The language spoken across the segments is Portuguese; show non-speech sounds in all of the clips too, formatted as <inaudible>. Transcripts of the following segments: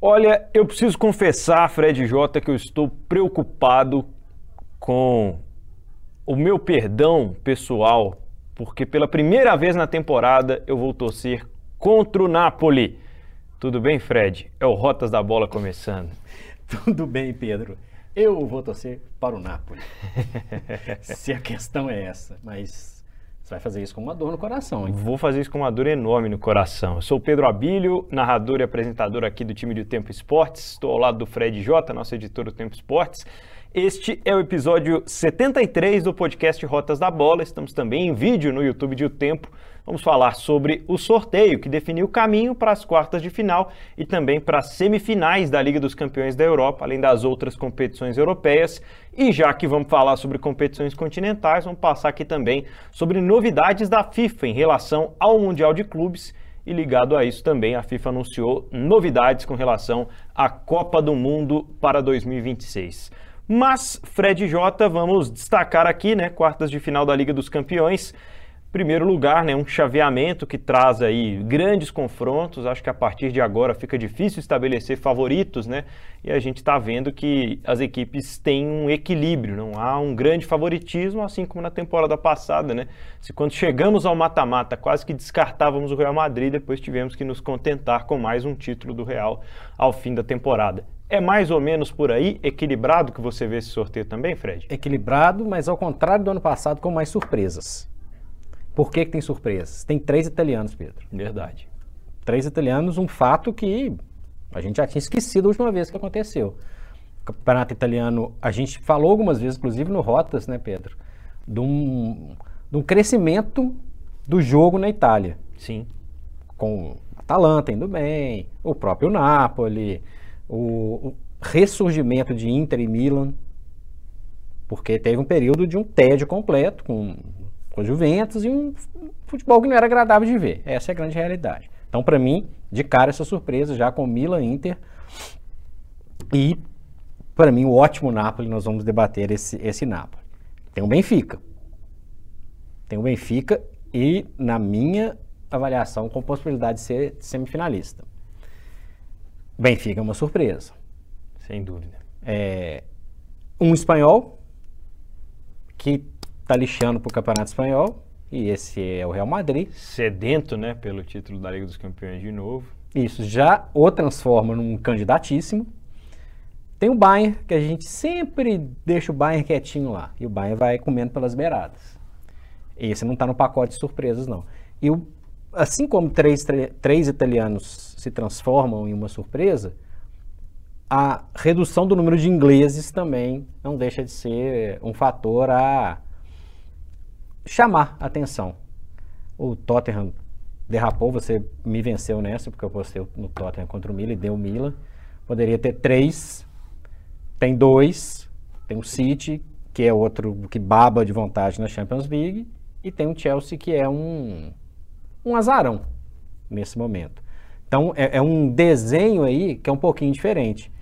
Olha, eu preciso confessar, Fred J, que eu estou preocupado com o meu perdão pessoal, porque pela primeira vez na temporada eu vou torcer contra o Napoli. Tudo bem, Fred? É o Rotas da Bola começando. <laughs> Tudo bem, Pedro. Eu vou torcer para o Napoli. <laughs> Se a questão é essa, mas você vai fazer isso com uma dor no coração, hein? Vou fazer isso com uma dor enorme no coração. Eu sou Pedro Abílio, narrador e apresentador aqui do time do Tempo Esportes. Estou ao lado do Fred J, nosso editor do Tempo Esportes. Este é o episódio 73 do podcast Rotas da Bola. Estamos também em vídeo no YouTube de O Tempo. Vamos falar sobre o sorteio que definiu o caminho para as quartas de final e também para as semifinais da Liga dos Campeões da Europa, além das outras competições europeias. E já que vamos falar sobre competições continentais, vamos passar aqui também sobre novidades da FIFA em relação ao Mundial de Clubes. E ligado a isso também, a FIFA anunciou novidades com relação à Copa do Mundo para 2026. Mas, Fred J, vamos destacar aqui, né, quartas de final da Liga dos Campeões. Primeiro lugar, né, um chaveamento que traz aí grandes confrontos. Acho que a partir de agora fica difícil estabelecer favoritos, né? E a gente está vendo que as equipes têm um equilíbrio, não há um grande favoritismo, assim como na temporada passada, né? Se quando chegamos ao mata-mata quase que descartávamos o Real Madrid, depois tivemos que nos contentar com mais um título do Real ao fim da temporada. É mais ou menos por aí, equilibrado que você vê esse sorteio também, Fred? Equilibrado, mas ao contrário do ano passado, com mais surpresas. Por que, que tem surpresas? Tem três italianos, Pedro. Verdade. Três italianos, um fato que a gente já tinha esquecido a última vez que aconteceu. O campeonato italiano, a gente falou algumas vezes, inclusive no Rotas, né, Pedro? De um, de um crescimento do jogo na Itália. Sim. Com Atalanta indo bem, o próprio Napoli, o, o ressurgimento de Inter e Milan, porque teve um período de um tédio completo com, com Juventus e um futebol que não era agradável de ver. Essa é a grande realidade. Então, para mim, de cara essa surpresa já com Milan, Inter e para mim o ótimo Napoli, nós vamos debater esse, esse Napoli. Tem o Benfica. Tem o Benfica e, na minha avaliação, com possibilidade de ser semifinalista. Benfica é uma surpresa. Sem dúvida. É, um espanhol que está lixando para o Campeonato Espanhol e esse é o Real Madrid. Sedento, né, pelo título da Liga dos Campeões de novo. Isso já o transforma num candidatíssimo. Tem o Bayern, que a gente sempre deixa o Bayern quietinho lá. E o Bayern vai comendo pelas beiradas. Esse não está no pacote de surpresas, não. E o, assim como três, três italianos se transformam em uma surpresa, a redução do número de ingleses também não deixa de ser um fator a chamar atenção. O Tottenham derrapou, você me venceu nessa, porque eu postei no Tottenham contra o Milan e deu o Milan. Poderia ter três, tem dois, tem o City, que é outro que baba de vontade na Champions League, e tem o Chelsea, que é um, um azarão nesse momento. Então é, é, um desenho aí que é um pouquinho diferente.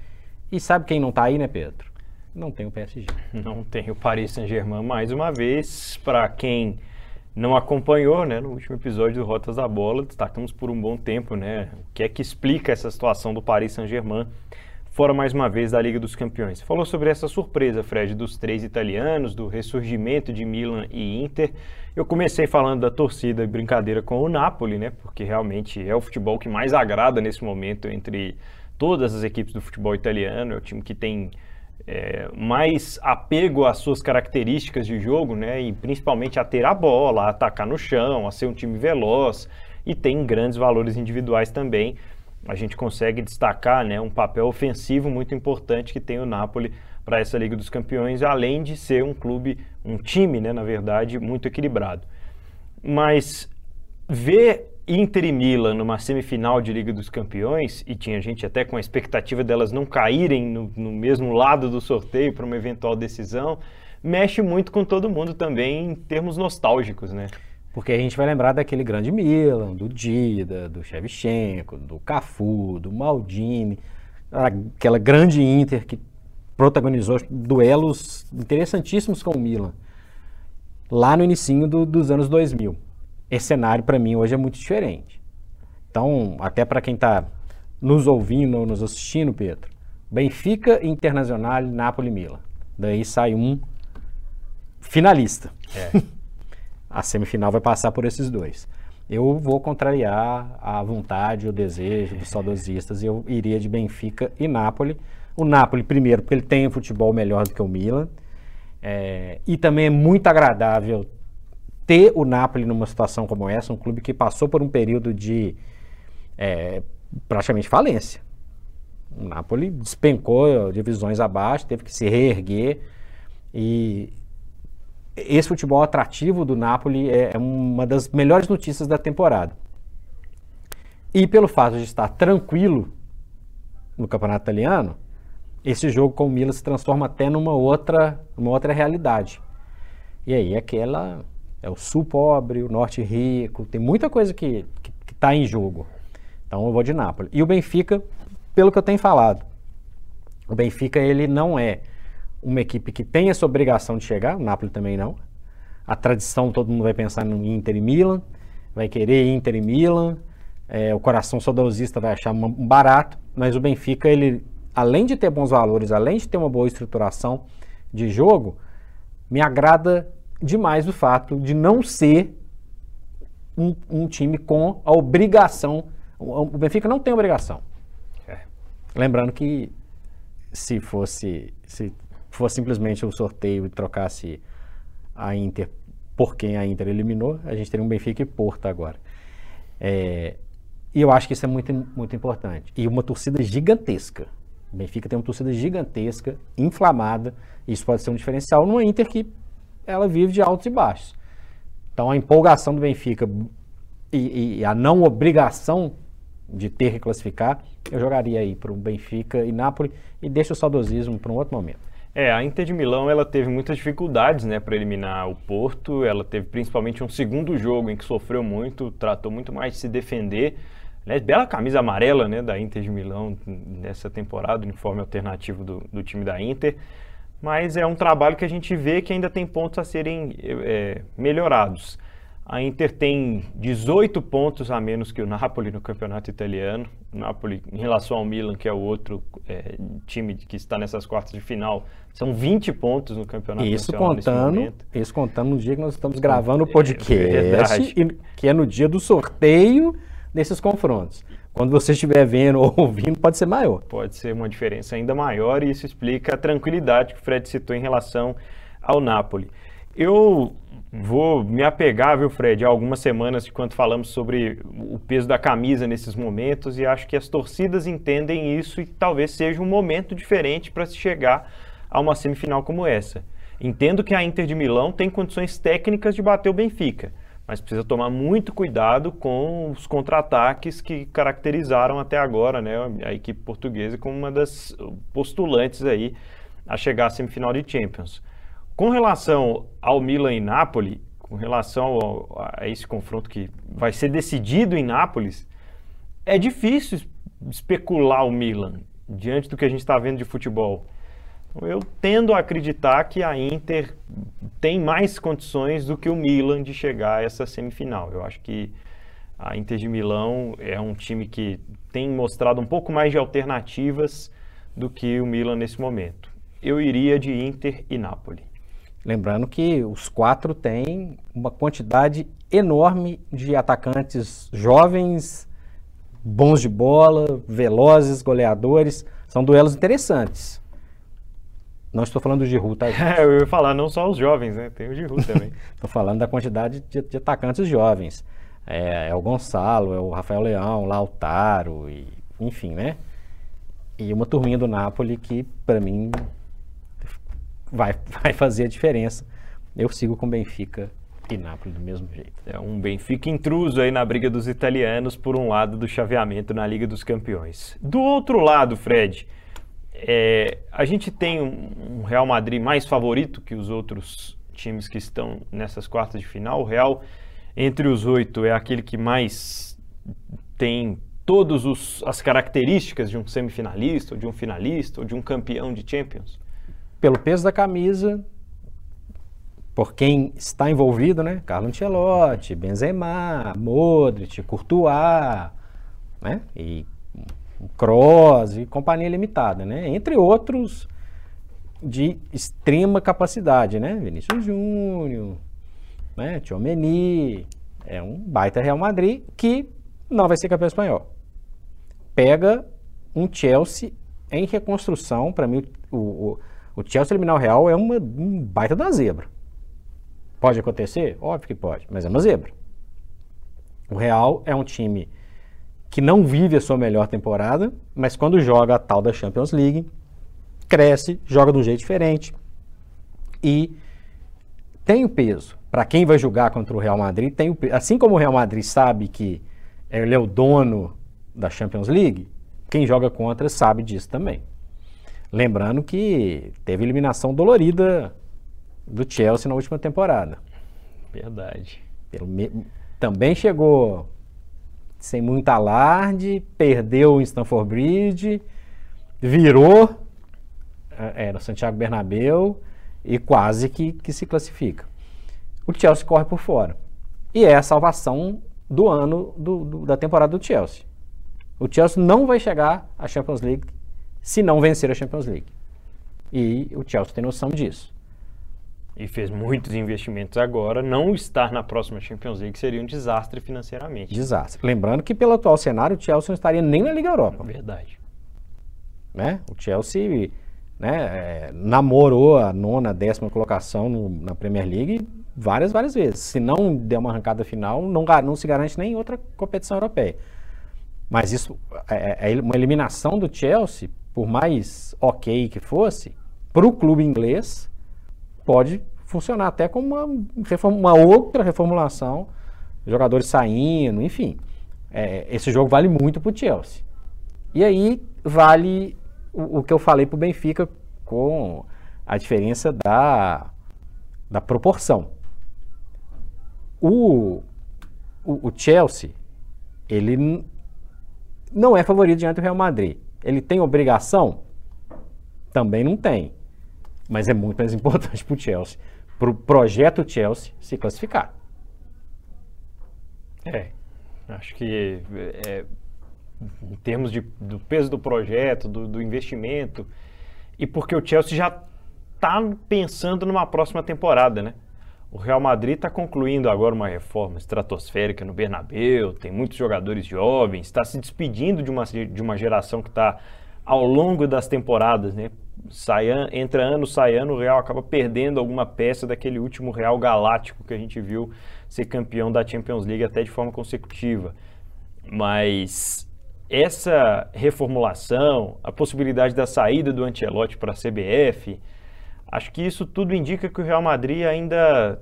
E sabe quem não está aí, né, Pedro? Não tem o PSG. <laughs> Não tem o Paris Saint-Germain mais uma vez. Para quem não acompanhou, né, no último episódio do Rotas da Bola, destacamos por um bom tempo, né, o que é que explica essa situação do Paris Saint-Germain fora mais uma vez da Liga dos Campeões. Falou sobre essa surpresa, Fred, dos três italianos, do ressurgimento de Milan e Inter. Eu comecei falando da torcida e brincadeira com o Napoli, né? Porque realmente é o futebol que mais agrada nesse momento entre todas as equipes do futebol italiano. É o time que tem é, mais apego às suas características de jogo, né? E principalmente a ter a bola, a atacar no chão, a ser um time veloz e tem grandes valores individuais também a gente consegue destacar né, um papel ofensivo muito importante que tem o Napoli para essa Liga dos Campeões, além de ser um clube, um time, né, na verdade, muito equilibrado. Mas ver Inter e Milan numa semifinal de Liga dos Campeões, e tinha gente até com a expectativa delas não caírem no, no mesmo lado do sorteio para uma eventual decisão, mexe muito com todo mundo também em termos nostálgicos, né? Porque a gente vai lembrar daquele grande Milan, do Dida, do Shevchenko, do Cafu, do Maldini, aquela grande Inter que protagonizou duelos interessantíssimos com o Milan, lá no início do, dos anos 2000. Esse cenário, para mim, hoje é muito diferente. Então, até para quem está nos ouvindo ou nos assistindo, Pedro, Benfica, Internacional, Napoli, Milan. Daí sai um finalista. É. <laughs> a semifinal vai passar por esses dois. Eu vou contrariar a vontade, o desejo dos saudosistas e eu iria de Benfica e Napoli. O Napoli, primeiro, porque ele tem um futebol melhor do que o Milan. É, e também é muito agradável ter o Napoli numa situação como essa, um clube que passou por um período de é, praticamente falência. O Napoli despencou divisões abaixo, teve que se reerguer e esse futebol atrativo do Napoli é, é uma das melhores notícias da temporada. E pelo fato de estar tranquilo no campeonato italiano, esse jogo com o Milan se transforma até numa outra, uma outra realidade. E aí aquela é o sul pobre, o norte rico, tem muita coisa que está em jogo. Então eu vou de Nápoles. E o Benfica, pelo que eu tenho falado, o Benfica ele não é uma equipe que tem essa obrigação de chegar, o Napoli também não. A tradição, todo mundo vai pensar no Inter e Milan, vai querer Inter e Milan, é, o coração saudosista vai achar barato, mas o Benfica, ele, além de ter bons valores, além de ter uma boa estruturação de jogo, me agrada demais o fato de não ser um, um time com a obrigação. O, o Benfica não tem obrigação. É. Lembrando que se fosse, se fosse simplesmente o um sorteio e trocasse a Inter por quem a Inter eliminou, a gente teria um Benfica e Porto agora. É, e eu acho que isso é muito, muito importante. E uma torcida gigantesca. O Benfica tem uma torcida gigantesca, inflamada. E isso pode ser um diferencial numa Inter que ela vive de altos e baixos. Então a empolgação do Benfica e, e a não obrigação de ter que classificar, eu jogaria aí para o Benfica e Nápoles e deixo o saudosismo para um outro momento. É, a Inter de Milão ela teve muitas dificuldades né, para eliminar o Porto. Ela teve principalmente um segundo jogo em que sofreu muito, tratou muito mais de se defender. Aliás, bela camisa amarela né, da Inter de Milão nessa temporada, uniforme alternativo do, do time da Inter. Mas é um trabalho que a gente vê que ainda tem pontos a serem é, melhorados. A Inter tem 18 pontos a menos que o Napoli no campeonato italiano. O Napoli, em relação ao Milan, que é o outro é, time que está nessas quartas de final, são 20 pontos no campeonato isso contando, Isso contando no dia que nós estamos gravando o é, podcast, é que é no dia do sorteio desses confrontos. Quando você estiver vendo ou <laughs> ouvindo, pode ser maior. Pode ser uma diferença ainda maior e isso explica a tranquilidade que o Fred citou em relação ao Napoli. Eu Vou me apegar, viu, Fred, há algumas semanas de quando falamos sobre o peso da camisa nesses momentos e acho que as torcidas entendem isso e talvez seja um momento diferente para se chegar a uma semifinal como essa. Entendo que a Inter de Milão tem condições técnicas de bater o Benfica, mas precisa tomar muito cuidado com os contra-ataques que caracterizaram até agora né, a equipe portuguesa como uma das postulantes aí a chegar à semifinal de Champions. Com relação ao Milan e Napoli, com relação ao, a esse confronto que vai ser decidido em Nápoles, é difícil especular o Milan diante do que a gente está vendo de futebol. Eu tendo a acreditar que a Inter tem mais condições do que o Milan de chegar a essa semifinal. Eu acho que a Inter de Milão é um time que tem mostrado um pouco mais de alternativas do que o Milan nesse momento. Eu iria de Inter e Napoli. Lembrando que os quatro têm uma quantidade enorme de atacantes jovens, bons de bola, velozes, goleadores. São duelos interessantes. Não estou falando do Giroud, tá? <laughs> É, eu ia falar não só os jovens, né? Tem o Giroud também. <laughs> estou falando da quantidade de, de atacantes jovens. É, é, o Gonçalo, é o Rafael Leão, o Lautaro, e, enfim, né? E uma turminha do Napoli que, para mim, vai, <laughs> vai fazer a diferença. Eu sigo com Benfica e Napoli do mesmo jeito. É um Benfica intruso aí na briga dos italianos por um lado do chaveamento na Liga dos Campeões. Do outro lado, Fred, é, a gente tem um, Real Madrid mais favorito que os outros times que estão nessas quartas de final. O Real, entre os oito, é aquele que mais tem todas as características de um semifinalista, ou de um finalista, ou de um campeão de Champions pelo peso da camisa, por quem está envolvido, né? Carlo Ancelotti, Benzema, Modric, Courtois, né? E Kroos e companhia limitada, né? Entre outros de extrema capacidade, né? Vinícius Júnior, né? Tchomeni, é um baita Real Madrid que não vai ser campeão espanhol. Pega um Chelsea em reconstrução, para mim o, o, o, Chelsea eliminar o Real é uma, um baita da zebra. Pode acontecer? Óbvio que pode, mas é uma zebra. O Real é um time que não vive a sua melhor temporada, mas quando joga a tal da Champions League, cresce, joga de um jeito diferente e tem o peso. Para quem vai jogar contra o Real Madrid, tem o peso. Assim como o Real Madrid sabe que ele é o dono da Champions League, quem joga contra sabe disso também. Lembrando que teve eliminação dolorida do Chelsea na última temporada. Verdade. Também chegou sem muito alarde, perdeu em Stamford Bridge, virou é, no Santiago Bernabéu e quase que, que se classifica. O Chelsea corre por fora. E é a salvação do ano do, do, da temporada do Chelsea. O Chelsea não vai chegar à Champions League se não vencer a Champions League. E o Chelsea tem noção disso. E fez muitos investimentos agora. Não estar na próxima Champions League seria um desastre financeiramente. Desastre. Lembrando que pelo atual cenário o Chelsea não estaria nem na Liga Europa. Verdade. Né? O Chelsea né, é, namorou a nona, décima colocação no, na Premier League várias, várias vezes. Se não der uma arrancada final, não, não se garante nem em outra competição europeia. Mas isso, é, é, é uma eliminação do Chelsea, por mais ok que fosse, para o clube inglês, pode funcionar até como uma, uma outra reformulação, jogadores saindo, enfim. É, esse jogo vale muito para o Chelsea. E aí vale o, o que eu falei para o Benfica com a diferença da, da proporção. O, o, o Chelsea, ele não é favorito diante do Real Madrid. Ele tem obrigação? Também não tem. Mas é muito mais <laughs> importante para o Chelsea, para o projeto Chelsea se classificar. É, acho que é, em termos de, do peso do projeto, do, do investimento, e porque o Chelsea já está pensando numa próxima temporada, né? O Real Madrid está concluindo agora uma reforma estratosférica no Bernabéu, tem muitos jogadores jovens, está se despedindo de uma, de uma geração que está ao longo das temporadas, né? Sai, entra ano, sai ano, o Real acaba perdendo alguma peça daquele último Real Galáctico que a gente viu ser campeão da Champions League até de forma consecutiva. Mas essa reformulação, a possibilidade da saída do Ancelotti para a CBF, acho que isso tudo indica que o Real Madrid ainda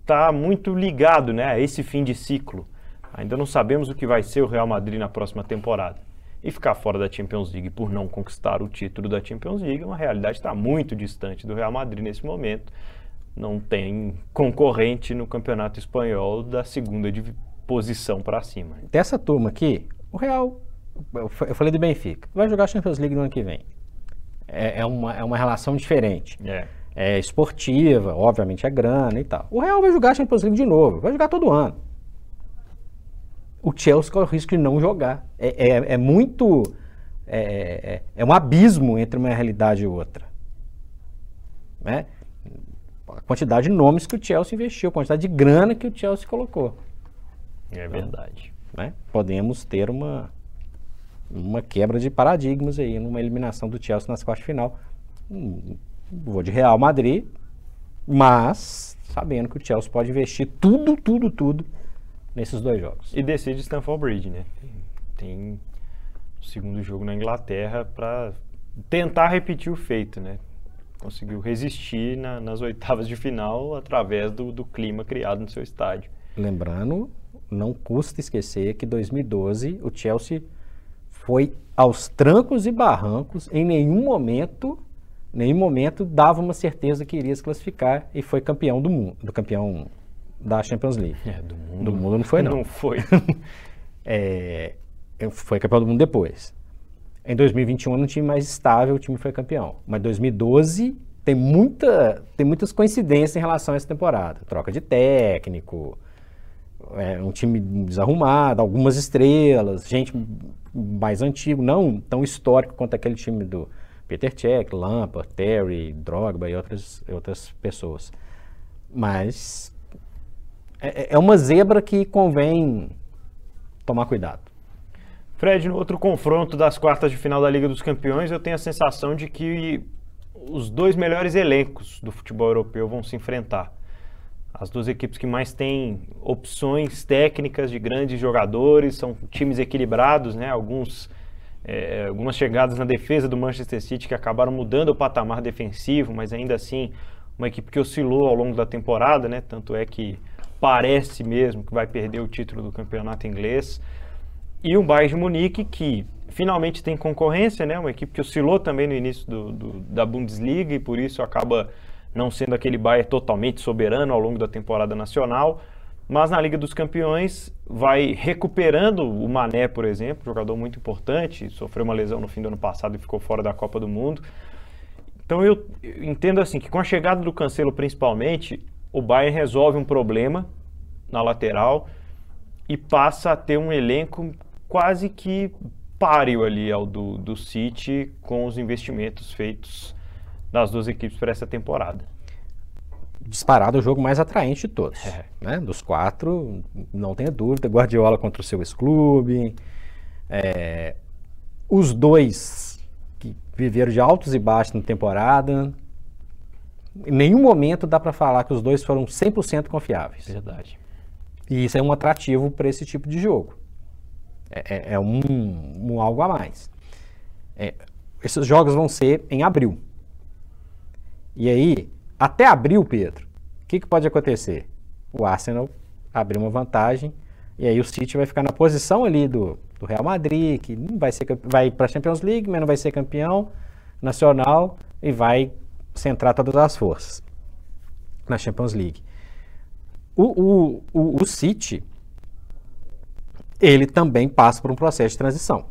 está muito ligado né, a esse fim de ciclo. Ainda não sabemos o que vai ser o Real Madrid na próxima temporada. E ficar fora da Champions League por não conquistar o título da Champions League é uma realidade que está muito distante do Real Madrid nesse momento. Não tem concorrente no campeonato espanhol da segunda posição para cima. Dessa turma aqui, o Real, eu falei do Benfica, vai jogar a Champions League no ano que vem. É, é, uma, é uma relação diferente. É. é esportiva, obviamente é grana e tal. O Real vai jogar a Champions League de novo, vai jogar todo ano o Chelsea corre o risco de não jogar. É, é, é muito. É, é, é, um abismo entre uma realidade e outra. Né? A quantidade de nomes que o Chelsea investiu, a quantidade de grana que o Chelsea colocou. É verdade. Então, né? Podemos ter uma, uma quebra de paradigmas aí, numa eliminação do Chelsea nas quartas de final. Hum, vou de Real Madrid, mas sabendo que o Chelsea pode investir tudo, tudo, tudo nesses dois jogos. E decide Stamford Bridge, né? Tem o segundo jogo na Inglaterra para tentar repetir o feito, né? Conseguiu resistir na, nas oitavas de final através do, do clima criado no seu estádio. Lembrando, não custa esquecer que 2012 o Chelsea foi aos trancos e barrancos, em nenhum momento, nenhum momento dava uma certeza que iria se classificar e foi campeão do mundo, do campeão da Champions League. É, do mundo. Do mundo não foi, não. Não foi. <laughs> é, foi campeão do mundo depois. Em 2021, um time mais estável, o time foi campeão. Mas 2012 tem, muita, tem muitas coincidências em relação a essa temporada. Troca de técnico, é um time desarrumado, algumas estrelas, gente mais antigo, não tão histórico quanto aquele time do Peter Cech, Lampard, Terry, Drogba e outras, outras pessoas. Mas é, é uma zebra que convém tomar cuidado. Fred, no outro confronto das quartas de final da Liga dos Campeões, eu tenho a sensação de que os dois melhores elencos do futebol europeu vão se enfrentar. As duas equipes que mais têm opções técnicas de grandes jogadores, são times equilibrados, né? Alguns, é, algumas chegadas na defesa do Manchester City que acabaram mudando o patamar defensivo, mas ainda assim uma equipe que oscilou ao longo da temporada, né? Tanto é que parece mesmo que vai perder o título do campeonato inglês. E o Bayern de Munique que finalmente tem concorrência, né? Uma equipe que oscilou também no início do, do, da Bundesliga e por isso acaba não sendo aquele Bayern totalmente soberano ao longo da temporada nacional, mas na Liga dos Campeões vai recuperando o Mané, por exemplo, jogador muito importante, sofreu uma lesão no fim do ano passado e ficou fora da Copa do Mundo. Então eu entendo assim que com a chegada do Cancelo principalmente, o Bayern resolve um problema na lateral e passa a ter um elenco quase que páreo ali ao do, do City com os investimentos feitos das duas equipes para essa temporada. Disparado o jogo mais atraente de todos. É. Né? Dos quatro, não tenha dúvida. Guardiola contra o seu ex-clube. É, os dois que viveram de altos e baixos na temporada. Em nenhum momento dá para falar que os dois foram 100% confiáveis. Verdade. E isso é um atrativo para esse tipo de jogo. É, é, é um, um, algo a mais. É, esses jogos vão ser em abril. E aí, até abril, Pedro, o que, que pode acontecer? O Arsenal abrir uma vantagem e aí o City vai ficar na posição ali do, do Real Madrid, que vai ser vai para a Champions League, mas não vai ser campeão nacional e vai centrar todas as forças na Champions League. O, o, o, o City ele também passa por um processo de transição.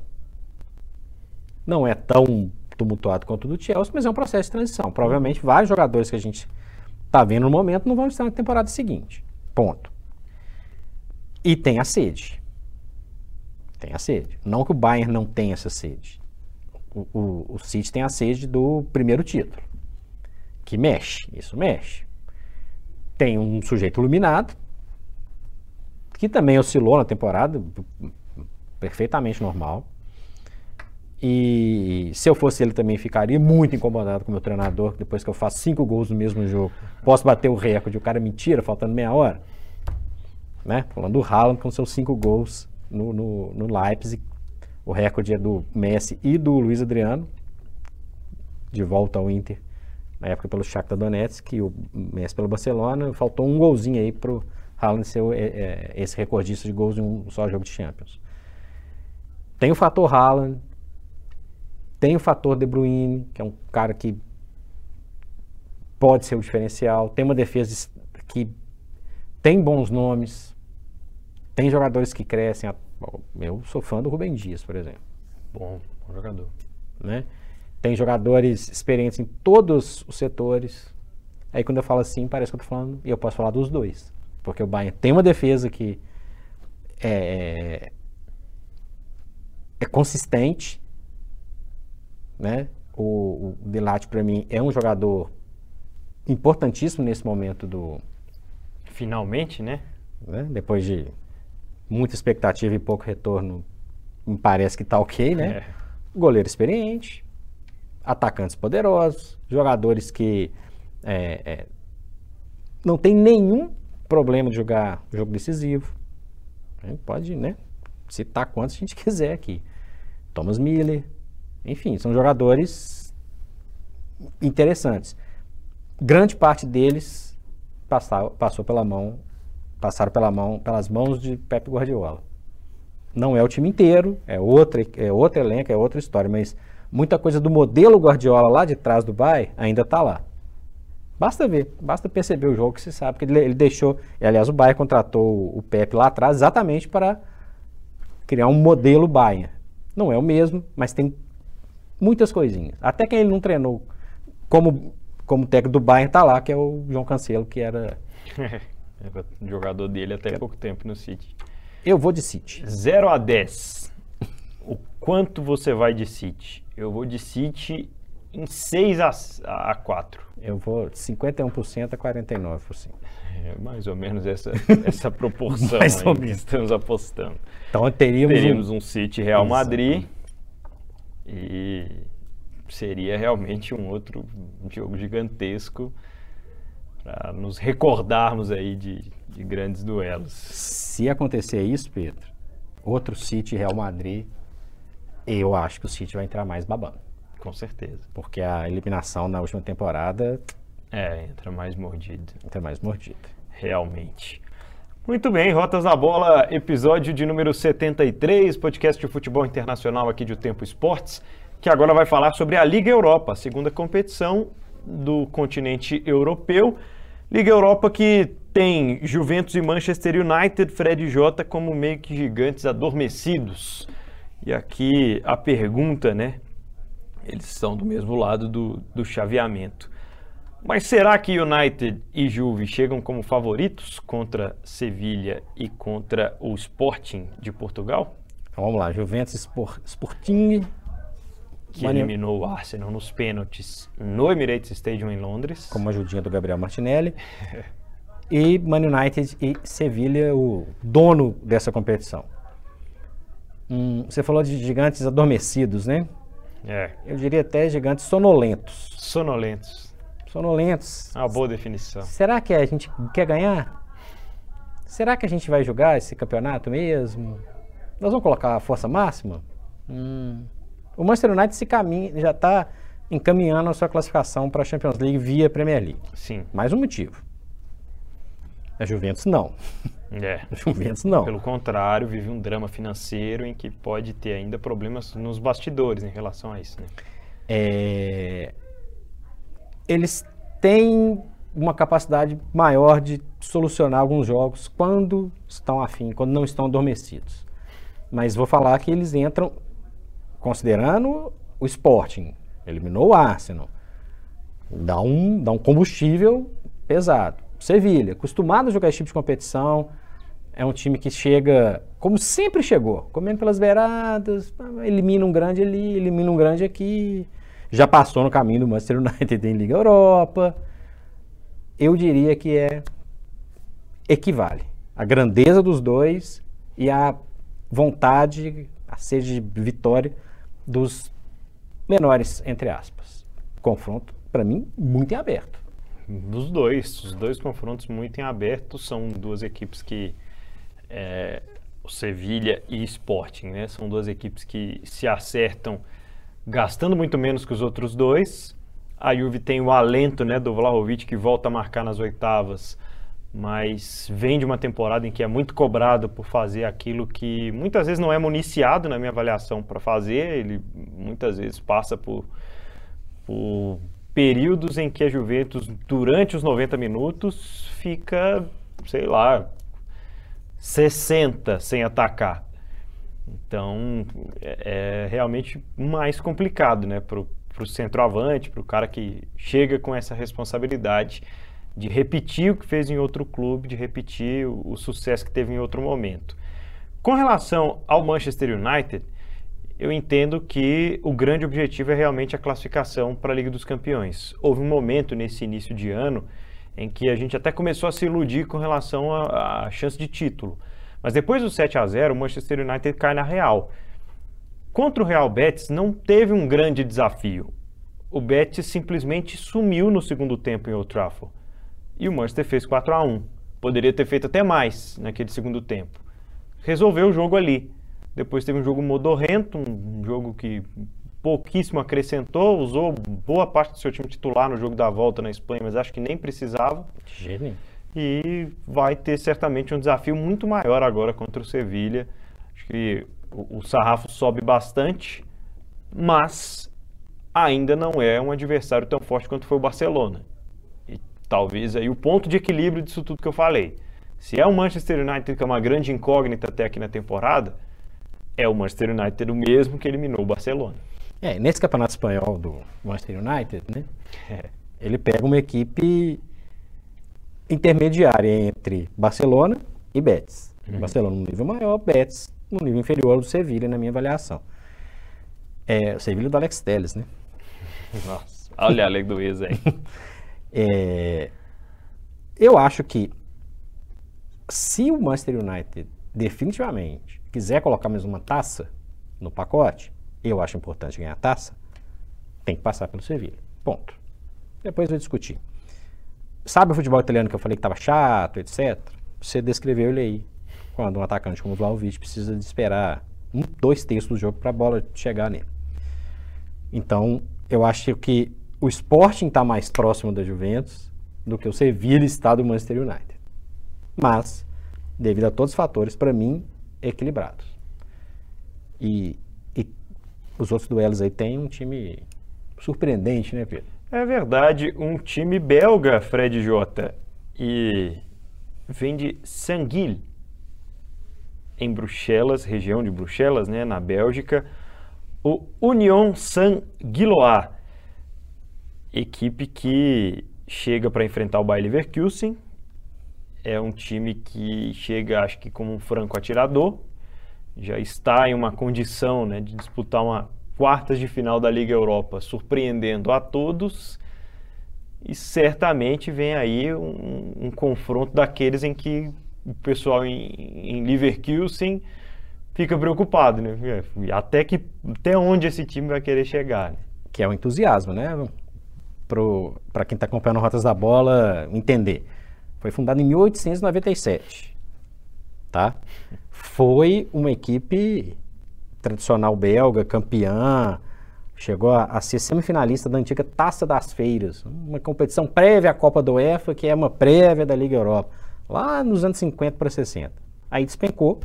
Não é tão tumultuado quanto o do Chelsea, mas é um processo de transição. Provavelmente vários jogadores que a gente está vendo no momento não vão estar na temporada seguinte. Ponto. E tem a sede. Tem a sede. Não que o Bayern não tenha essa sede. O, o, o City tem a sede do primeiro título. Que mexe. Isso mexe. Tem um sujeito iluminado, que também oscilou na temporada, perfeitamente normal. E se eu fosse ele também ficaria muito incomodado com o meu treinador, depois que eu faço cinco gols no mesmo jogo. Posso bater o recorde, o cara mentira, faltando meia hora. Né? Falando do Haaland com seus cinco gols no, no, no Leipzig. O recorde é do Messi e do Luiz Adriano, de volta ao Inter, na época pelo Shakhtar Donetsk, e o Messi pelo Barcelona. Faltou um golzinho aí pro Haaland ser é, é, esse recordista de gols em um só jogo de Champions. Tem o fator Haaland, tem o fator De Bruyne, que é um cara que pode ser o diferencial. Tem uma defesa que tem bons nomes. Tem jogadores que crescem. Eu sou fã do Rubem Dias, por exemplo. Bom, bom jogador. Né? Tem jogadores experientes em todos os setores. Aí quando eu falo assim, parece que eu estou falando, e eu posso falar dos dois. Porque o Bayern tem uma defesa que é, é consistente, né? O, o Delate, para mim, é um jogador importantíssimo nesse momento do. Finalmente, né? né? Depois de muita expectativa e pouco retorno, me parece que tá ok, né? É. Goleiro experiente, atacantes poderosos, jogadores que é, é, não tem nenhum problema de jogar jogo decisivo. Pode, né? Citar quantos a gente <laughs> quiser aqui. Thomas Miller, enfim, são jogadores interessantes. Grande parte deles passou pela mão, passaram pela mão, pelas mãos de Pep Guardiola. Não é o time inteiro, é outra, é outro elenco, é outra história, mas muita coisa do modelo Guardiola lá de trás do Bay ainda está lá. Basta ver, basta perceber o jogo que você sabe que ele, ele deixou. Aliás, o Bayern contratou o Pep lá atrás exatamente para criar um modelo Bayern. Não é o mesmo, mas tem muitas coisinhas. Até quem ele não treinou como, como técnico do Bayern está lá, que é o João Cancelo, que era <laughs> O jogador dele até pouco tempo no City. Eu vou de City. 0 a 10. O quanto você vai de City? Eu vou de City em 6 a, a 4. Eu vou de 51% a 49%. É mais ou menos essa, <laughs> essa proporção Mais ou que menos. estamos apostando. Então teríamos, Teríamos um... um City Real. Madrid e seria realmente um outro jogo gigantesco para nos recordarmos aí de, de grandes duelos. Se acontecer isso, Pedro, outro City Real Madrid, eu acho que o City vai entrar mais babando. Com certeza. Porque a eliminação na última temporada É, entra mais mordido. entra mais mordida. realmente. Muito bem, Rotas da Bola, episódio de número 73, podcast de futebol internacional aqui de O Tempo Esportes, que agora vai falar sobre a Liga Europa, a segunda competição do continente europeu. Liga Europa que tem Juventus e Manchester United, Fred e Jota como meio que gigantes adormecidos. E aqui a pergunta, né? Eles estão do mesmo lado do, do chaveamento. Mas será que United e Juve chegam como favoritos contra Sevilha e contra o Sporting de Portugal? Então vamos lá, Juventus Spor- Sporting, Que eliminou o Arsenal nos pênaltis no Emirates Stadium em Londres. com uma ajudinha do Gabriel Martinelli. e Man United e Sevilha, o dono dessa competição. Você falou de gigantes adormecidos, né? É, Eu diria até gigantes sonolentos. sonolentos. Sonolentos. Uma boa definição. Será que a gente quer ganhar? Será que a gente vai jogar esse campeonato mesmo? Nós vamos colocar a força máxima? Hum. O Manchester United se caminha, já está encaminhando a sua classificação para a Champions League via Premier League. Sim, Mais um motivo. A Juventus não. é. <laughs> A Juventus não. Pelo contrário, vive um drama financeiro em que pode ter ainda problemas nos bastidores em relação a isso. Né? É, Eles têm uma capacidade maior de solucionar alguns jogos quando estão afim, quando não estão adormecidos. Mas vou falar que eles entram considerando o Sporting, eliminou o Arsenal, dá um, dá um combustível pesado. Sevilha, acostumado a jogar esse tipo de competição, é um time que chega, como sempre chegou, comendo pelas beiradas, elimina um grande ali, elimina um grande aqui, já passou no caminho do Manchester United <laughs> em Liga Europa. Eu diria que é equivale a grandeza dos dois e a vontade, a sede de vitória dos menores, entre aspas. Confronto, para mim, muito em aberto. Dos dois, os dois confrontos muito em aberto são duas equipes que é, o Sevilha e Sporting, né? São duas equipes que se acertam gastando muito menos que os outros dois. A Juve tem o alento, né, do Vlahovic que volta a marcar nas oitavas, mas vem de uma temporada em que é muito cobrado por fazer aquilo que muitas vezes não é municiado na minha avaliação para fazer. Ele muitas vezes passa por, por períodos em que a Juventus, durante os 90 minutos, fica, sei lá, 60 sem atacar. Então, é, é realmente mais complicado, né, para o centroavante, para o cara que chega com essa responsabilidade de repetir o que fez em outro clube, de repetir o, o sucesso que teve em outro momento. Com relação ao Manchester United, eu entendo que o grande objetivo é realmente a classificação para a Liga dos Campeões. Houve um momento nesse início de ano em que a gente até começou a se iludir com relação à chance de título. Mas depois do 7 a 0 o Manchester United cai na Real. Contra o Real Betis não teve um grande desafio. O Betis simplesmente sumiu no segundo tempo em Old Trafford. E o Manchester fez 4 a 1 Poderia ter feito até mais naquele segundo tempo. Resolveu o jogo ali. Depois teve um jogo modorrento, um jogo que pouquíssimo acrescentou, usou boa parte do seu time titular no jogo da volta na Espanha, mas acho que nem precisava. Nenhum. E vai ter certamente um desafio muito maior agora contra o Sevilha. Acho que o, o sarrafo sobe bastante, mas ainda não é um adversário tão forte quanto foi o Barcelona. E talvez aí o ponto de equilíbrio disso tudo que eu falei. Se é o Manchester United que é uma grande incógnita até aqui na temporada, é o Manchester United o mesmo que eliminou o Barcelona. É, nesse campeonato espanhol do Manchester United, né? É. Ele pega uma equipe intermediária entre Barcelona e Betis. Uhum. Barcelona no nível maior, Betis no nível inferior do Sevilha, na minha avaliação. É, o Sevilha do Alex Telles, né? <laughs> Nossa, olha a ex aí. <laughs> é, eu acho que se o Manchester United definitivamente quiser colocar mais uma taça no pacote, eu acho importante ganhar a taça, tem que passar pelo Sevilha. Ponto. Depois vai discutir. Sabe o futebol italiano que eu falei que estava chato, etc? Você descreveu ele aí. Quando um atacante como o Vlaovic precisa de esperar um, dois terços do jogo para a bola chegar nele. Então, eu acho que o Sporting está mais próximo da Juventus do que o Sevilla está do Manchester United. Mas, devido a todos os fatores, para mim, equilibrados. E, e os outros duelos aí tem um time surpreendente, né, Pedro? É verdade, um time belga, Fred Jota, e vem de Sanguil, em Bruxelas, região de Bruxelas, né, na Bélgica, o Union Saint-Gilloise, equipe que chega para enfrentar o Bayer Leverkusen, é um time que chega, acho que como um franco atirador, já está em uma condição né, de disputar uma quartas de final da Liga Europa, surpreendendo a todos. E certamente vem aí um, um confronto daqueles em que o pessoal em, em Leverkusen fica preocupado, né? Até, que, até onde esse time vai querer chegar. Né? Que é o entusiasmo, né? Para quem está acompanhando Rotas da Bola entender. Foi fundado em 1897, tá? Foi uma equipe tradicional belga, campeã, chegou a, a, ser semifinalista da antiga Taça das Feiras, uma competição prévia à Copa do UEFA, que é uma prévia da Liga Europa, lá nos anos 50 para 60. Aí despencou,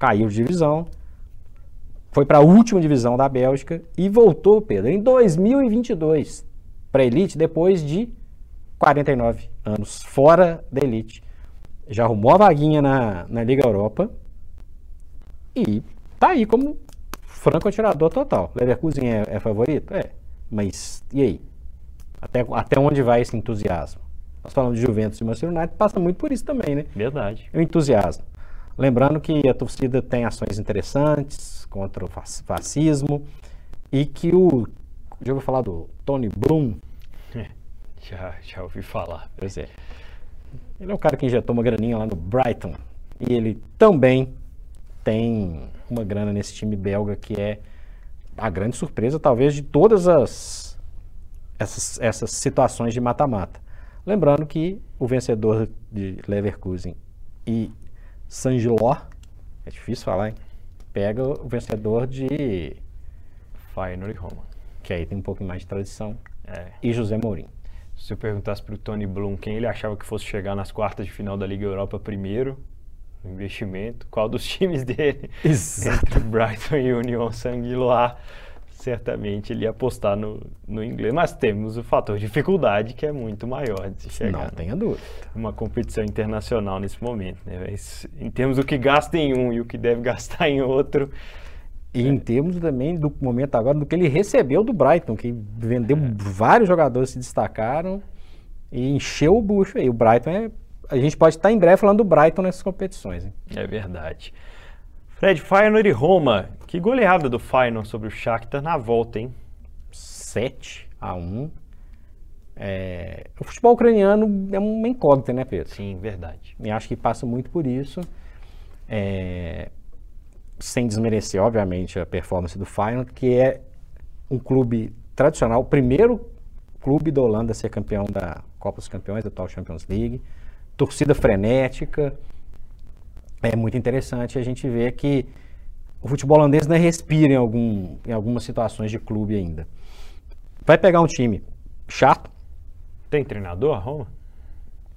caiu de divisão, foi para a última divisão da Bélgica e voltou, Pedro, em 2022 para a elite depois de 49 anos fora da elite. Já arrumou a vaguinha na, na Liga Europa e tá aí como franco atirador total. Leverkusen é, é favorito? É. Mas e aí? Até, até onde vai esse entusiasmo? Nós falamos de Juventus e Manchester United, passa muito por isso também, né? Verdade. O entusiasmo. Lembrando que a torcida tem ações interessantes contra o fascismo e que o. Já ouviu falar do Tony Bloom? Já, já ouvi falar. Pois é. Ele é um cara que injetou uma graninha lá no Brighton. E ele também tem uma grana nesse time belga que é a grande surpresa, talvez, de todas as essas, essas situações de mata-mata. Lembrando que o vencedor de Leverkusen e Saint-Gilloise, é difícil falar, hein? Pega o vencedor de Feyenoord e Roma. Que aí tem um pouco mais de tradição. É. E José Mourinho. Se eu perguntasse para o Tony Bloom quem ele achava que fosse chegar nas quartas de final da Liga Europa primeiro, no investimento, qual dos <laughs> times dele, Exato. entre Brighton e União Sanguiloa, certamente ele ia apostar no, no inglês. Mas temos o fator dificuldade que é muito maior de se chegar. Não tenha dúvida. Uma competição internacional nesse momento. Né? Em termos do que gasta em um e o que deve <laughs> gastar em outro, e em termos também do momento agora, do que ele recebeu do Brighton, que vendeu é. vários jogadores se destacaram e encheu o bucho aí. O Brighton é. A gente pode estar em breve falando do Brighton nessas competições. Hein? É verdade. Fred, Feyenoord e Roma. Que goleada do Feyenoord sobre o Shakhtar na volta, hein? 7 a 1 é... O futebol ucraniano é uma incógnita, né, Pedro? Sim, verdade. E acho que passa muito por isso. É sem desmerecer, obviamente, a performance do Feyenoord, que é um clube tradicional, o primeiro clube da Holanda a ser campeão da Copa dos Campeões, da atual Champions League, torcida frenética, é muito interessante a gente ver que o futebol holandês não respira em, algum, em algumas situações de clube ainda. Vai pegar um time chato. Tem treinador a Roma?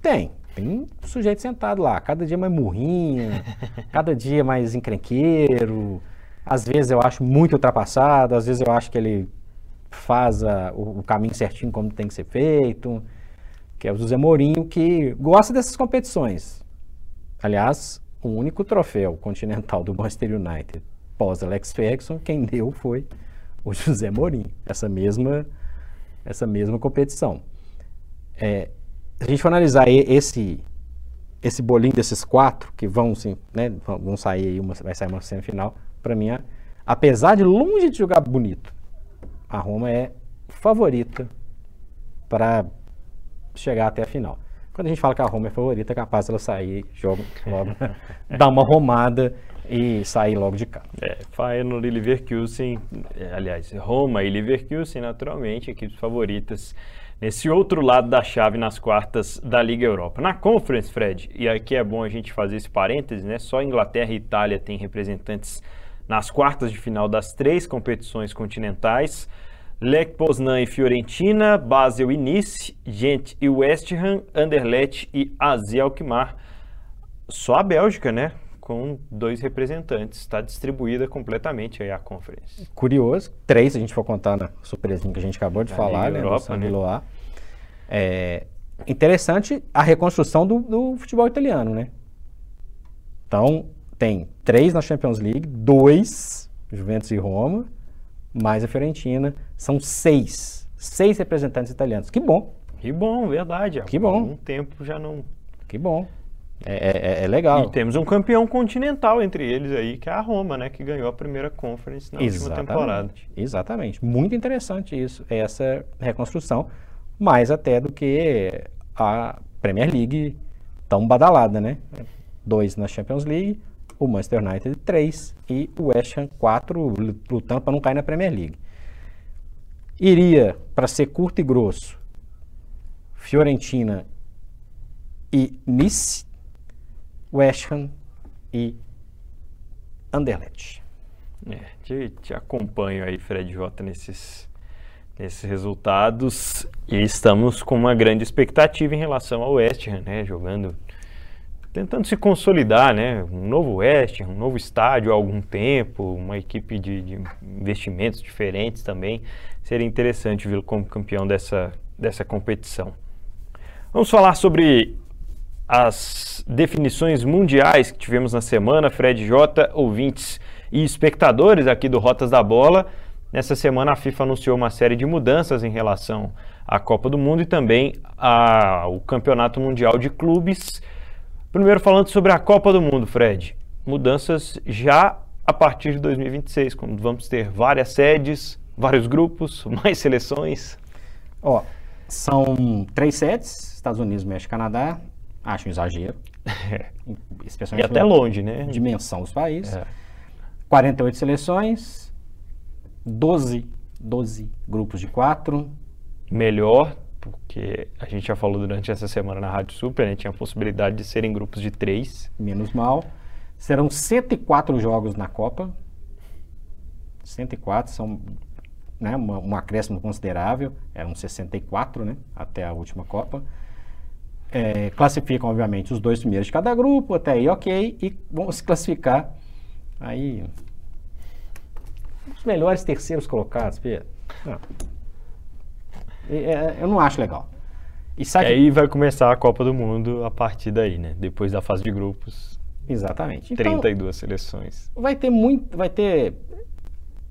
Tem. Tem um sujeito sentado lá, cada dia mais murrinho, <laughs> cada dia mais encrenqueiro. Às vezes eu acho muito ultrapassado, às vezes eu acho que ele faz a, o, o, caminho certinho como tem que ser feito. Que é o José Mourinho, que gosta dessas competições. Aliás, o único troféu continental do Manchester United pós Alex Ferguson, quem deu foi o José Mourinho, essa mesma, essa mesma competição. É, a gente for analisar esse, esse bolinho desses quatro que vão, sim, né, vão sair, uma, vai sair uma semifinal, para mim, apesar de longe de jogar bonito, a Roma é favorita para chegar até a final. Quando a gente fala que a Roma é favorita, é capaz dela sair, joga logo, <laughs> dar uma romada e sair logo de cá. É, Feyenoord e Leverkusen, é, aliás, Roma e Leverkusen, naturalmente, equipes favoritas nesse outro lado da chave nas quartas da Liga Europa. Na Conference, Fred, e aqui é bom a gente fazer esse parêntese, né? Só Inglaterra e Itália têm representantes nas quartas de final das três competições continentais. Lech Poznan e Fiorentina, Basel e Nice, Gent e West Ham, Anderlecht e AZ Alkmaar. Só a Bélgica, né? Com dois representantes. Está distribuída completamente aí a conferência. Curioso. Três, se a gente for contar na surpresinha que a gente acabou de falar, né? Europa, né? É interessante a reconstrução do, do futebol italiano, né? Então, tem três na Champions League, dois, Juventus e Roma, mais a Fiorentina. São seis. Seis representantes italianos. Que bom. Que bom, verdade. Que bom. um tempo já não. Que bom. É, é, é, legal. E temos um campeão continental entre eles aí, que é a Roma, né? Que ganhou a primeira conference na Exatamente. última temporada. Exatamente. Muito interessante isso, essa reconstrução. Mais até do que a Premier League tão badalada, né? Dois na Champions League, o Manchester United 3 e o West Ham 4 lutando para não cair na Premier League. Iria, para ser curto e grosso, Fiorentina e Nice, West Ham e Anderlecht. É, te, te acompanho aí, Fred Jota, nesses, nesses resultados e estamos com uma grande expectativa em relação ao West Ham, né? Jogando tentando se consolidar, né? Um novo West, um novo estádio há algum tempo, uma equipe de, de investimentos diferentes também. Seria interessante vê-lo como campeão dessa, dessa competição. Vamos falar sobre as definições mundiais que tivemos na semana, Fred J, ouvintes e espectadores aqui do Rotas da Bola. Nessa semana a FIFA anunciou uma série de mudanças em relação à Copa do Mundo e também ao Campeonato Mundial de Clubes Primeiro falando sobre a Copa do Mundo, Fred. Mudanças já a partir de 2026, quando vamos ter várias sedes, vários grupos, <laughs> mais seleções. Ó, são três sedes, Estados Unidos, México, Canadá. Acho um exagero. <laughs> Especialmente e até longe, né? Dimensão dos países. É. 48 seleções, 12, 12 grupos de quatro. Melhor porque a gente já falou durante essa semana na Rádio Super, né, tinha a possibilidade de serem grupos de três. Menos mal. Serão 104 jogos na Copa. 104 são né, uma, um acréscimo considerável. Eram 64 né, até a última Copa. É, classificam, obviamente, os dois primeiros de cada grupo, até aí ok, e vão se classificar aí os melhores terceiros colocados, Pedro. Não. É, eu não acho legal. E sabe aí vai começar a Copa do Mundo a partir daí, né? Depois da fase de grupos. Exatamente. Então, 32 seleções. Vai ter muito, vai ter,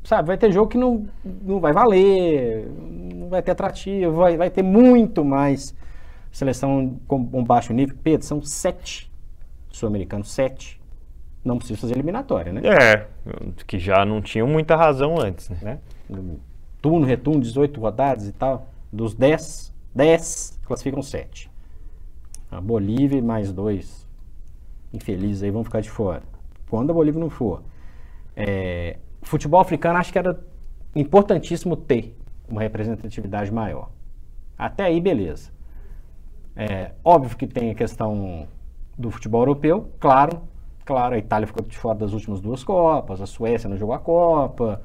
sabe, vai ter jogo que não, não vai valer, não vai ter atrativo, vai, vai ter muito mais seleção com um baixo nível. Pedro, são sete sul-americanos, sete. Não precisa fazer eliminatória, né? É, que já não tinham muita razão antes, né? né? Turno, retorno, 18 rodadas e tal. Dos 10, 10 classificam 7. A Bolívia mais dois infelizes aí vão ficar de fora. Quando a Bolívia não for. É, futebol africano acho que era importantíssimo ter uma representatividade maior. Até aí, beleza. É, óbvio que tem a questão do futebol europeu, claro. Claro, a Itália ficou de fora das últimas duas Copas, a Suécia não jogou a Copa,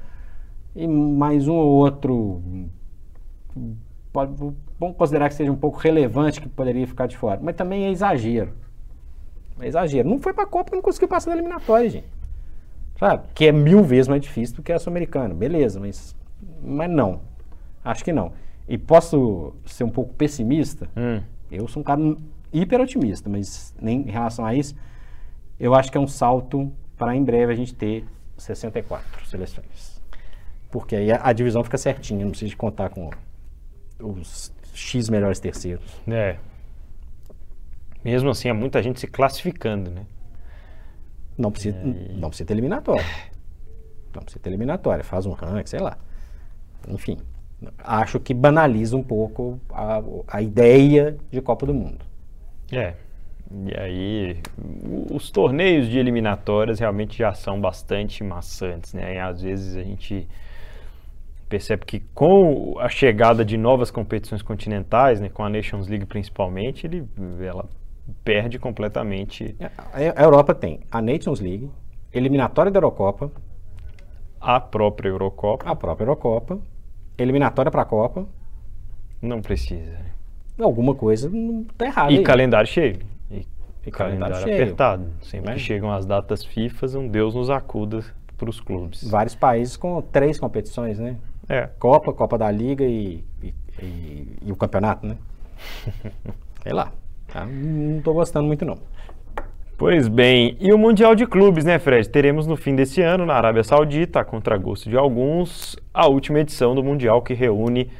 e mais um ou outro pode, vamos considerar que seja um pouco relevante que poderia ficar de fora. Mas também é exagero. É exagero. Não foi para a Copa não conseguiu passar da eliminatória, gente. Sabe? Que é mil vezes mais difícil do que a Sul-Americana. Beleza, mas, mas não. Acho que não. E posso ser um pouco pessimista? Hum. Eu sou um cara hiper otimista, mas nem em relação a isso, eu acho que é um salto para em breve a gente ter 64 seleções. Porque aí a, a divisão fica certinha, não precisa contar com os X melhores terceiros. É. Mesmo assim, há muita gente se classificando, né? Não precisa, não precisa ter eliminatória. Não precisa ter eliminatória. Faz um ranking, sei lá. Enfim, acho que banaliza um pouco a, a ideia de Copa do Mundo. É. E aí, os torneios de eliminatórias realmente já são bastante maçantes, né? E às vezes a gente percebe que com a chegada de novas competições continentais, né, com a Nations League principalmente, ele, ela perde completamente. A Europa tem a Nations League, eliminatória da Eurocopa, a própria Eurocopa, a própria Eurocopa, eliminatória para a Copa. Não precisa. Alguma coisa não está errada. E aí. calendário cheio. E, E calendário, calendário apertado. Sempre que chegam as datas FIFA, um Deus nos acuda para os clubes. Vários países com três competições, né? É. Copa, Copa da Liga e, e, e- e o campeonato, né? <laughs> Sei lá. tá? Não tô gostando muito, não. Pois bem, e o Mundial de Clubes, né, Fred? Teremos no fim desse ano, na Arábia Saudita, a contragosto de alguns, a última edição do Mundial que reúne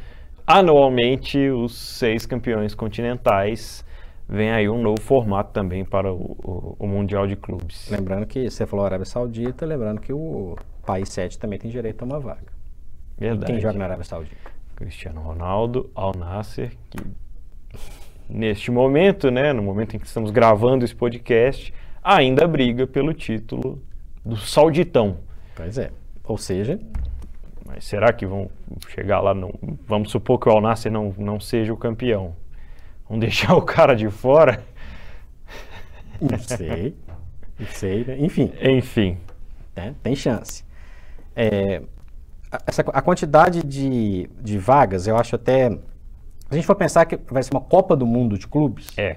anualmente os seis campeões continentais. Vem aí um novo formato também para o, o- o Mundial de Clubes. Lembrando que você falou Arábia Saudita, lembrando que o país 7 também tem direito a uma vaga. Verdade. Quem joga na Arábia Saudita? Cristiano Ronaldo, Al Nasser, que neste momento, né, no momento em que estamos gravando esse podcast, ainda briga pelo título do Sauditão. Pois é. Ou seja, Mas será que vão chegar lá? No, vamos supor que o Al Nassr não, não seja o campeão. Vão deixar <laughs> o cara de fora? não sei. Não sei, né? Enfim, Enfim. né? tem chance. É, a- essa, a quantidade de, de vagas, eu acho até. Se a gente for pensar que vai ser uma Copa do Mundo de clubes, É.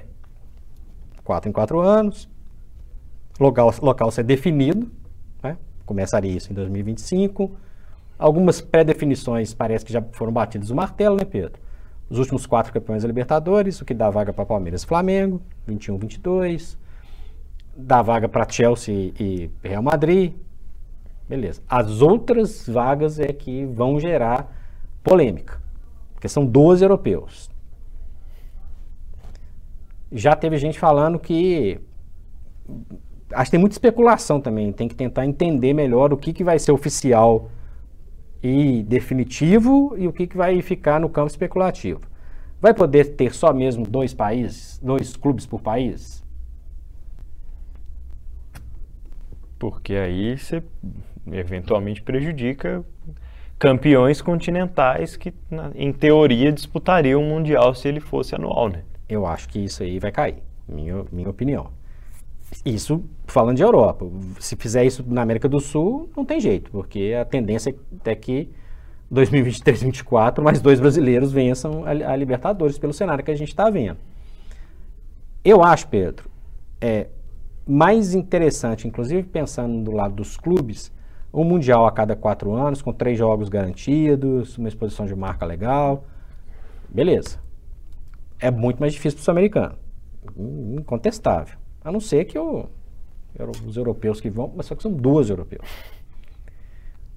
quatro em quatro anos, local, local ser definido, né? começaria isso em 2025. Algumas pré-definições parece que já foram batidas o martelo, né, Pedro? Os últimos quatro campeões da Libertadores, o que dá vaga para Palmeiras e Flamengo, 21, 22. Dá vaga para Chelsea e Real Madrid. Beleza. As outras vagas é que vão gerar polêmica, porque são 12 europeus. Já teve gente falando que acho que tem muita especulação também. Tem que tentar entender melhor o que, que vai ser oficial e definitivo e o que, que vai ficar no campo especulativo. Vai poder ter só mesmo dois países, dois clubes por país? Porque aí você eventualmente prejudica campeões continentais que, na- em teoria, disputariam o Mundial se ele fosse anual, né? Eu acho que isso aí vai cair, minha, minha opinião. Isso falando de Europa. Se fizer isso na América do Sul, não tem jeito, porque a tendência é que 2023 2024 mais dois brasileiros vençam a, a Libertadores pelo cenário que a gente está vendo. Eu acho, Pedro, é mais interessante, inclusive pensando do lado dos clubes, um Mundial a cada quatro anos, com três jogos garantidos, uma exposição de marca legal. Beleza é muito mais difícil para o sul-americano. In- Incontestável. A não ser que o- os europeus que vão, mas só que são 12 europeus.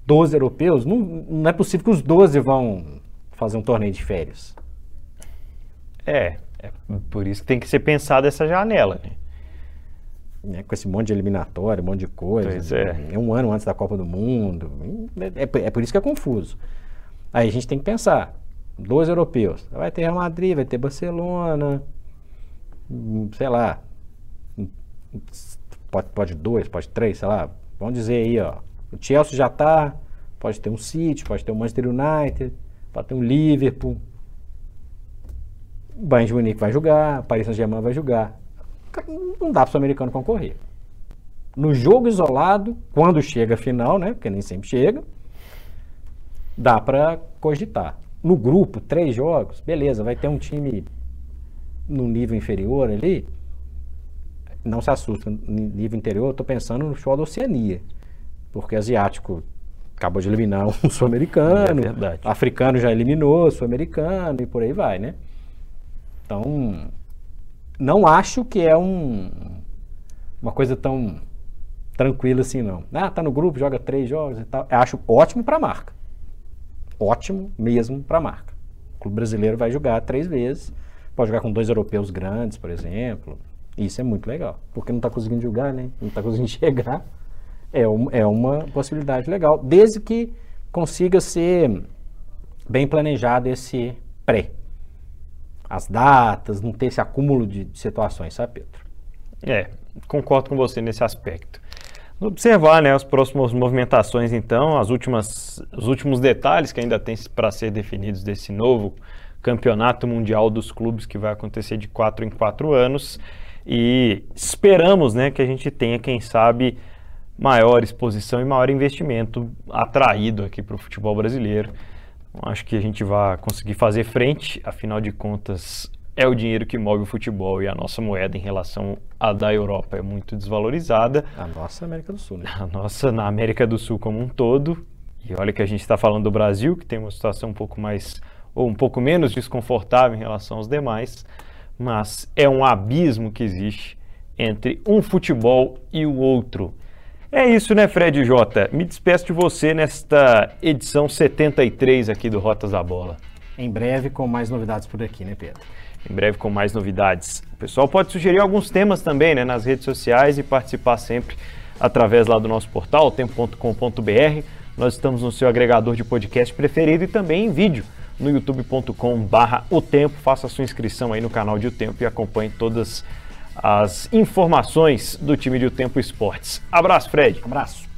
12 europeus, não, não é possível que os 12 vão fazer um torneio de férias. É, é por isso que tem que ser pensada essa janela, né? Né, Com esse monte de eliminatória, um monte de coisa. Pois é. um ano antes da Copa do Mundo. É, é por- é por isso que é confuso. Aí a gente tem que pensar. 12 europeus. Vai ter Real Madrid, vai ter Barcelona, hum, sei lá. hum, Pode, pode dois, pode três, sei lá. Vamos dizer aí, ó. O Chelsea já tá. Pode ter um City, pode ter um Manchester United, pode ter um Liverpool. O Bayern de Munique vai jogar, o Paris Saint-Germain vai jogar. Não dá para o americano concorrer. No jogo isolado, quando chega a final, né? Porque nem sempre chega, dá para cogitar. No grupo, três jogos, beleza, vai ter um time no nível inferior ali. Não se assusta, no nível interior, eu tô pensando no futebol da Oceania. Porque asiático acabou de eliminar um <laughs> sul-americano, É africano já eliminou o sul-americano e por aí vai, né? Então, não acho que é um, uma coisa tão tranquila assim, não. Ah, tá no grupo, joga três jogos e tal. Eu acho ótimo para a marca. Ótimo mesmo para a marca. O clube brasileiro vai jogar três vezes. Pode jogar com dois europeus grandes, por exemplo. Isso é muito legal, porque não está conseguindo julgar, né? Não está conseguindo <laughs> chegar. É, um, é uma possibilidade legal, desde que consiga ser bem planejado esse pré. As datas, não ter esse acúmulo de, de situações, sabe, Pedro? É, concordo com você nesse aspecto. Observar né, as próximas movimentações, então, as últimas, os últimos detalhes que ainda tem para ser definidos desse novo campeonato mundial dos clubes que vai acontecer de quatro em quatro anos. E esperamos né, que a gente tenha, quem sabe, maior exposição e maior investimento atraído aqui para o futebol brasileiro. Acho que a gente vai conseguir fazer frente, afinal de contas, é o dinheiro que move o futebol e a nossa moeda em relação à da Europa é muito desvalorizada. A nossa América do Sul, né? A nossa na América do Sul como um todo. E olha que a gente está falando do Brasil, que tem uma situação um pouco mais ou um pouco menos desconfortável em relação aos demais, mas é um abismo que existe entre um futebol e o outro. É isso, né, Fred Jota? Me despeço de você nesta edição 73 aqui do Rotas da Bola. Em breve com mais novidades por aqui, né, Pedro? Em breve com mais novidades. O pessoal pode sugerir alguns temas também, né, nas redes sociais e participar sempre através lá do nosso portal, tempo.com.br. Nós estamos no seu agregador de podcast preferido e também em vídeo no youtube.com/barra o tempo. Faça a sua inscrição aí no canal de O Tempo e acompanhe todas as as informações do time de O Tempo Esportes. Abraço, Fred. Abraço.